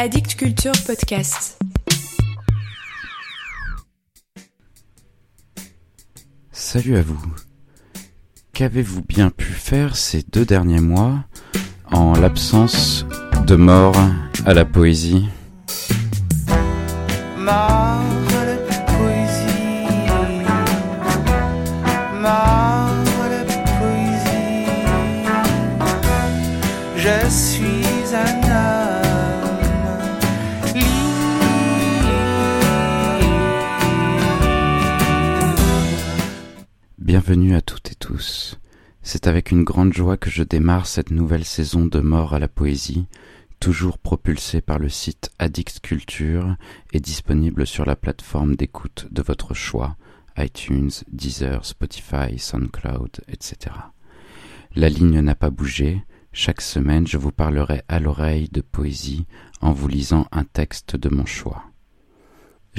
Addict Culture Podcast. Salut à vous. Qu'avez-vous bien pu faire ces deux derniers mois en l'absence de mort à la poésie? Je suis Bienvenue à toutes et tous. C'est avec une grande joie que je démarre cette nouvelle saison de Mort à la poésie, toujours propulsée par le site Addict Culture et disponible sur la plateforme d'écoute de votre choix, iTunes, Deezer, Spotify, SoundCloud, etc. La ligne n'a pas bougé, chaque semaine je vous parlerai à l'oreille de poésie en vous lisant un texte de mon choix.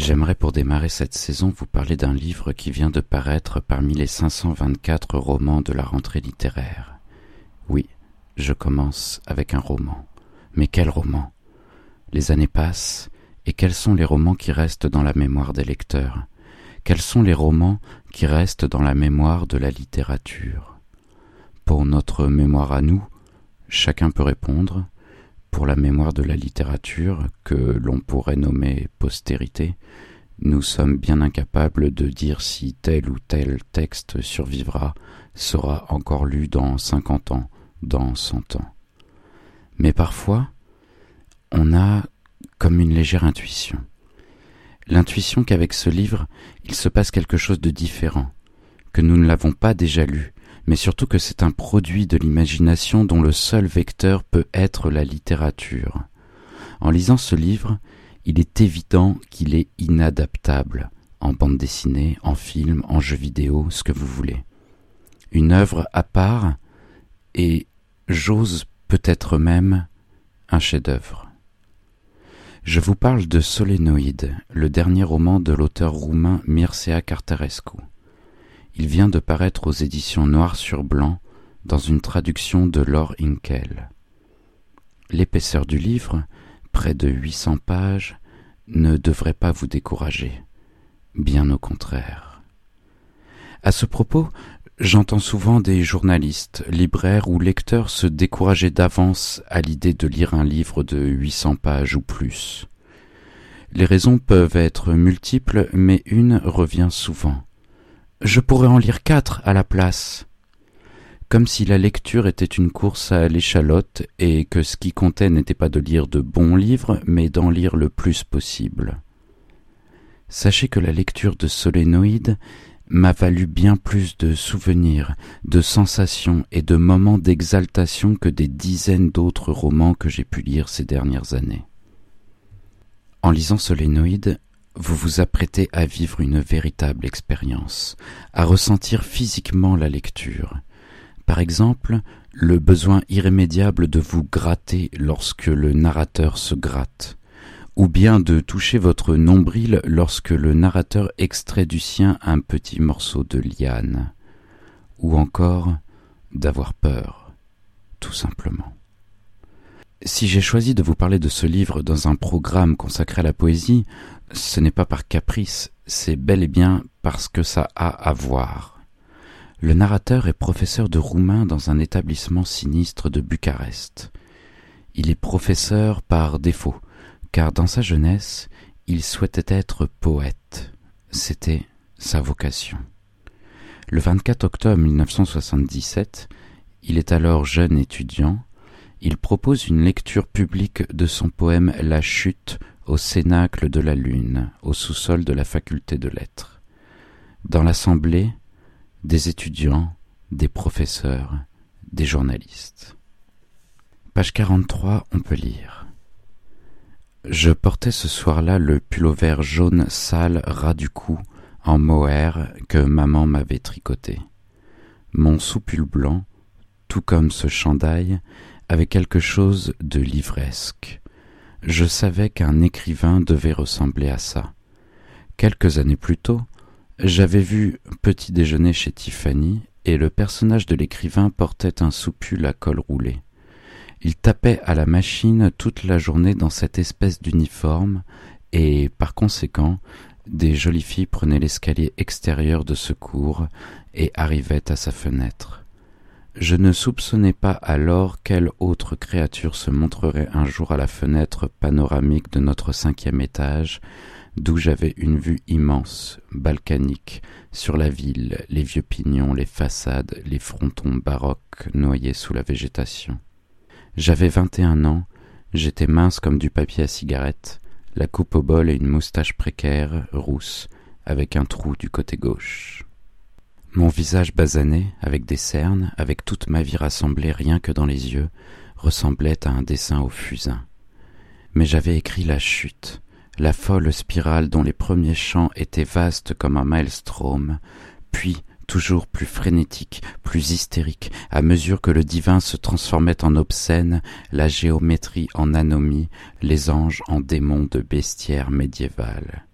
J'aimerais pour démarrer cette saison vous parler d'un livre qui vient de paraître parmi les 524 romans de la rentrée littéraire. Oui, je commence avec un roman. Mais quel roman? Les années passent, et quels sont les romans qui restent dans la mémoire des lecteurs? Quels sont les romans qui restent dans la mémoire de la littérature? Pour notre mémoire à nous, chacun peut répondre, pour la mémoire de la littérature, que l'on pourrait nommer postérité, nous sommes bien incapables de dire si tel ou tel texte survivra, sera encore lu dans cinquante ans, dans cent ans. Mais parfois, on a comme une légère intuition. L'intuition qu'avec ce livre, il se passe quelque chose de différent, que nous ne l'avons pas déjà lu, mais surtout que c'est un produit de l'imagination dont le seul vecteur peut être la littérature. En lisant ce livre, il est évident qu'il est inadaptable, en bande dessinée, en film, en jeu vidéo, ce que vous voulez. Une œuvre à part, et j'ose peut-être même un chef-d'œuvre. Je vous parle de Solénoïde, le dernier roman de l'auteur roumain Mircea Cartarescu. Il vient de paraître aux éditions Noir sur Blanc dans une traduction de Laure Inkel. L'épaisseur du livre, près de 800 pages, ne devrait pas vous décourager. Bien au contraire. À ce propos, j'entends souvent des journalistes, libraires ou lecteurs se décourager d'avance à l'idée de lire un livre de 800 pages ou plus. Les raisons peuvent être multiples, mais une revient souvent. Je pourrais en lire quatre à la place. Comme si la lecture était une course à l'échalote et que ce qui comptait n'était pas de lire de bons livres, mais d'en lire le plus possible. Sachez que la lecture de Solénoïde m'a valu bien plus de souvenirs, de sensations et de moments d'exaltation que des dizaines d'autres romans que j'ai pu lire ces dernières années. En lisant Solénoïde, vous vous apprêtez à vivre une véritable expérience, à ressentir physiquement la lecture. Par exemple, le besoin irrémédiable de vous gratter lorsque le narrateur se gratte, ou bien de toucher votre nombril lorsque le narrateur extrait du sien un petit morceau de liane, ou encore d'avoir peur, tout simplement. Si j'ai choisi de vous parler de ce livre dans un programme consacré à la poésie, ce n'est pas par caprice, c'est bel et bien parce que ça a à voir. Le narrateur est professeur de roumain dans un établissement sinistre de Bucarest. Il est professeur par défaut, car dans sa jeunesse, il souhaitait être poète. C'était sa vocation. Le 24 octobre 1977, il est alors jeune étudiant, il propose une lecture publique de son poème La chute au cénacle de la lune, au sous-sol de la faculté de lettres. Dans l'assemblée, des étudiants, des professeurs, des journalistes. Page 43, on peut lire. Je portais ce soir-là le pullover jaune sale ras du cou en mohair que maman m'avait tricoté. Mon soupule blanc, tout comme ce chandail, avait quelque chose de livresque. Je savais qu'un écrivain devait ressembler à ça. Quelques années plus tôt, j'avais vu Petit déjeuner chez Tiffany et le personnage de l'écrivain portait un soupul à col roulé. Il tapait à la machine toute la journée dans cette espèce d'uniforme, et, par conséquent, des jolies filles prenaient l'escalier extérieur de secours et arrivaient à sa fenêtre. Je ne soupçonnais pas alors quelle autre créature se montrerait un jour à la fenêtre panoramique de notre cinquième étage, d'où j'avais une vue immense, balkanique, sur la ville, les vieux pignons, les façades, les frontons baroques noyés sous la végétation. J'avais vingt et un ans, j'étais mince comme du papier à cigarette, la coupe au bol et une moustache précaire, rousse, avec un trou du côté gauche. Mon visage basané, avec des cernes, avec toute ma vie rassemblée rien que dans les yeux, ressemblait à un dessin au fusain. Mais j'avais écrit la chute, la folle spirale dont les premiers chants étaient vastes comme un maelstrom, puis toujours plus frénétique, plus hystérique, à mesure que le divin se transformait en obscène, la géométrie en anomie, les anges en démons de bestiaire médiévale.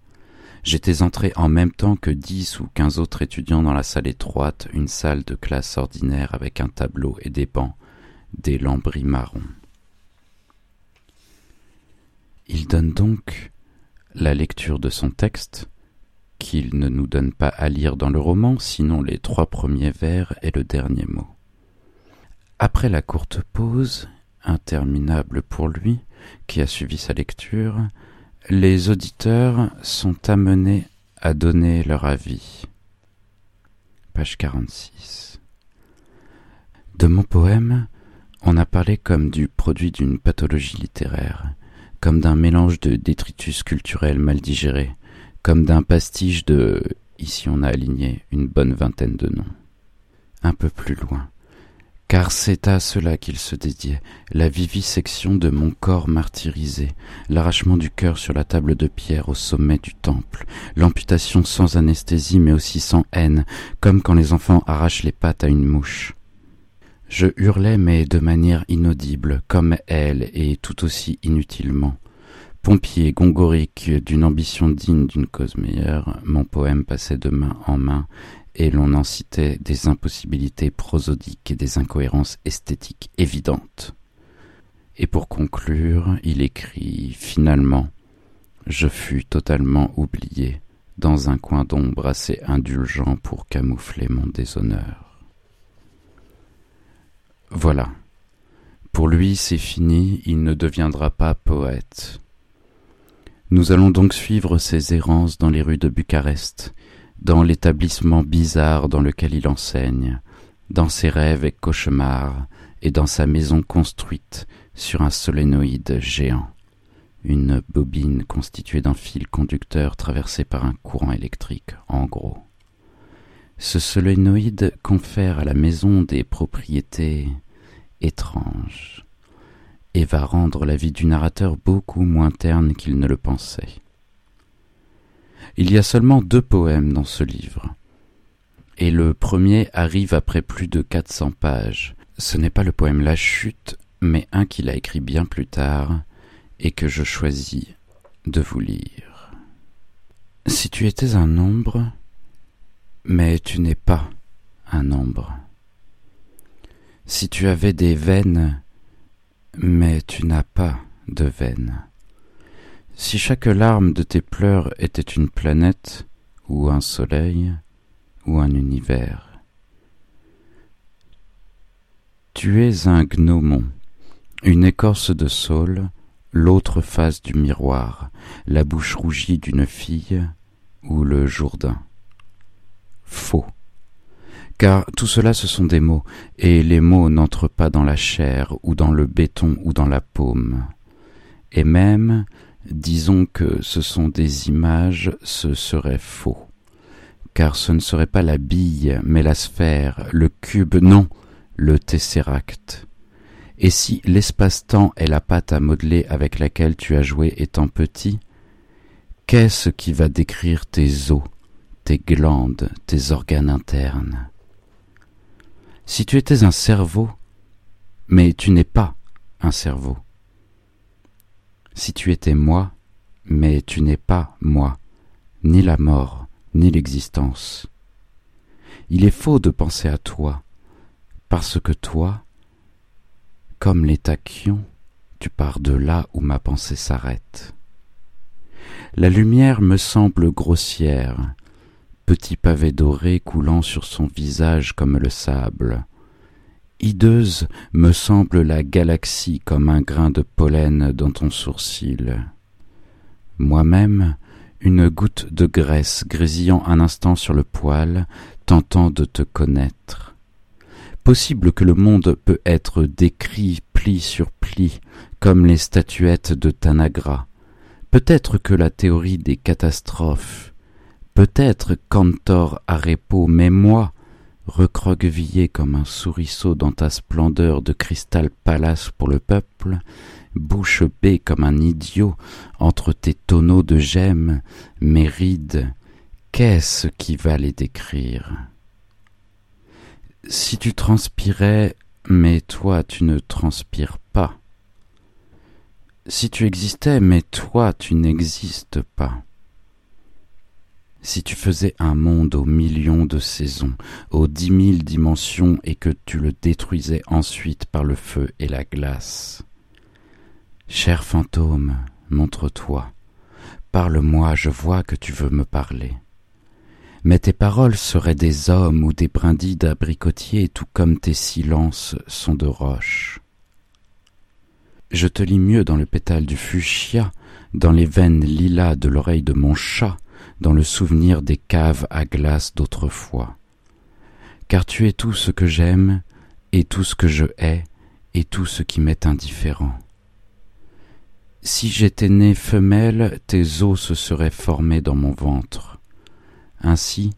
J'étais entré en même temps que dix ou quinze autres étudiants dans la salle étroite, une salle de classe ordinaire avec un tableau et des bancs, des lambris marrons. Il donne donc la lecture de son texte, qu'il ne nous donne pas à lire dans le roman, sinon les trois premiers vers et le dernier mot. Après la courte pause, interminable pour lui, qui a suivi sa lecture, les auditeurs sont amenés à donner leur avis. Page 46. De mon poème, on a parlé comme du produit d'une pathologie littéraire, comme d'un mélange de détritus culturels mal digérés, comme d'un pastiche de ici on a aligné une bonne vingtaine de noms. Un peu plus loin, car c'est à cela qu'il se dédiait, la vivisection de mon corps martyrisé, l'arrachement du cœur sur la table de pierre au sommet du temple, l'amputation sans anesthésie mais aussi sans haine, comme quand les enfants arrachent les pattes à une mouche. Je hurlais mais de manière inaudible, comme elle, et tout aussi inutilement. Pompier, gongorique, d'une ambition digne d'une cause meilleure, mon poème passait de main en main, et l'on en citait des impossibilités prosodiques et des incohérences esthétiques évidentes. Et pour conclure, il écrit Finalement, je fus totalement oublié dans un coin d'ombre assez indulgent pour camoufler mon déshonneur. Voilà. Pour lui, c'est fini, il ne deviendra pas poète. Nous allons donc suivre ses errances dans les rues de Bucarest, dans l'établissement bizarre dans lequel il enseigne, dans ses rêves et cauchemars, et dans sa maison construite sur un solénoïde géant, une bobine constituée d'un fil conducteur traversé par un courant électrique, en gros. Ce solénoïde confère à la maison des propriétés étranges et va rendre la vie du narrateur beaucoup moins terne qu'il ne le pensait. Il y a seulement deux poèmes dans ce livre, et le premier arrive après plus de quatre cents pages. Ce n'est pas le poème La Chute, mais un qu'il a écrit bien plus tard, et que je choisis de vous lire. Si tu étais un nombre, mais tu n'es pas un nombre. Si tu avais des veines, mais tu n'as pas de veines. Si chaque larme de tes pleurs était une planète, ou un soleil, ou un univers. Tu es un gnomon, une écorce de saule, l'autre face du miroir, la bouche rougie d'une fille, ou le Jourdain. Faux. Car tout cela ce sont des mots, et les mots n'entrent pas dans la chair, ou dans le béton, ou dans la paume. Et même Disons que ce sont des images, ce serait faux. Car ce ne serait pas la bille, mais la sphère, le cube, non, le tesseract. Et si l'espace-temps est la pâte à modeler avec laquelle tu as joué étant petit, qu'est-ce qui va décrire tes os, tes glandes, tes organes internes? Si tu étais un cerveau, mais tu n'es pas un cerveau, si tu étais moi, mais tu n'es pas moi, ni la mort, ni l'existence. Il est faux de penser à toi, parce que toi, comme les tachyons, tu pars de là où ma pensée s'arrête. La lumière me semble grossière, petit pavé doré coulant sur son visage comme le sable. Hideuse me semble la galaxie comme un grain de pollen dans ton sourcil. Moi-même, une goutte de graisse grésillant un instant sur le poil, tentant de te connaître. Possible que le monde peut être décrit pli sur pli, comme les statuettes de Tanagra. Peut-être que la théorie des catastrophes, peut-être Cantor à repos, mais moi, recroquevillé comme un souriceau dans ta splendeur de cristal palace pour le peuple, bouche bée comme un idiot entre tes tonneaux de gemmes, mes rides, qu'est-ce qui va les décrire? Si tu transpirais, mais toi tu ne transpires pas. Si tu existais, mais toi tu n'existes pas. Si tu faisais un monde aux millions de saisons, aux dix mille dimensions, et que tu le détruisais ensuite par le feu et la glace. Cher fantôme, montre-toi. Parle-moi, je vois que tu veux me parler. Mais tes paroles seraient des hommes ou des brindilles d'abricotier, tout comme tes silences sont de roche. Je te lis mieux dans le pétale du fuchsia, dans les veines lilas de l'oreille de mon chat, dans le souvenir des caves à glace d'autrefois. Car tu es tout ce que j'aime, et tout ce que je hais, et tout ce qui m'est indifférent. Si j'étais née femelle, tes os se seraient formés dans mon ventre. Ainsi,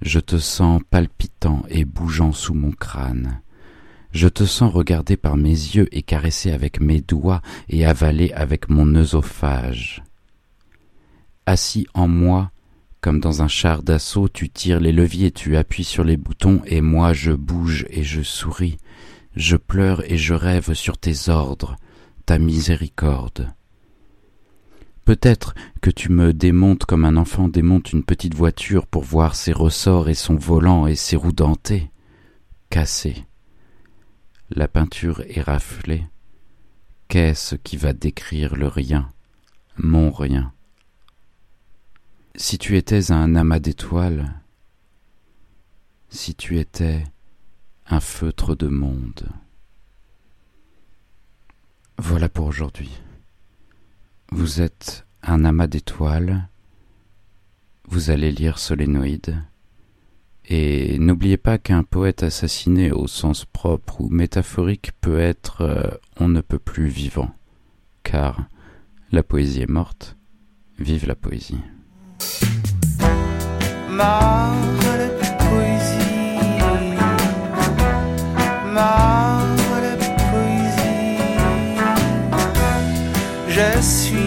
je te sens palpitant et bougeant sous mon crâne. Je te sens regarder par mes yeux et caresser avec mes doigts et avaler avec mon œsophage. Assis en moi, comme dans un char d'assaut, tu tires les leviers, tu appuies sur les boutons, et moi je bouge et je souris, je pleure et je rêve sur tes ordres, ta miséricorde. Peut-être que tu me démontes comme un enfant démonte une petite voiture pour voir ses ressorts et son volant et ses roues dentées, cassées. La peinture est raflée. Qu'est-ce qui va décrire le rien, mon rien Si tu étais un amas d'étoiles, si tu étais un feutre de monde. Voilà pour aujourd'hui. Vous êtes un amas d'étoiles, vous allez lire Solénoïde, et n'oubliez pas qu'un poète assassiné au sens propre ou métaphorique peut être euh, on ne peut plus vivant, car la poésie est morte, vive la poésie. Marre de poésie, marre de poésie. Je suis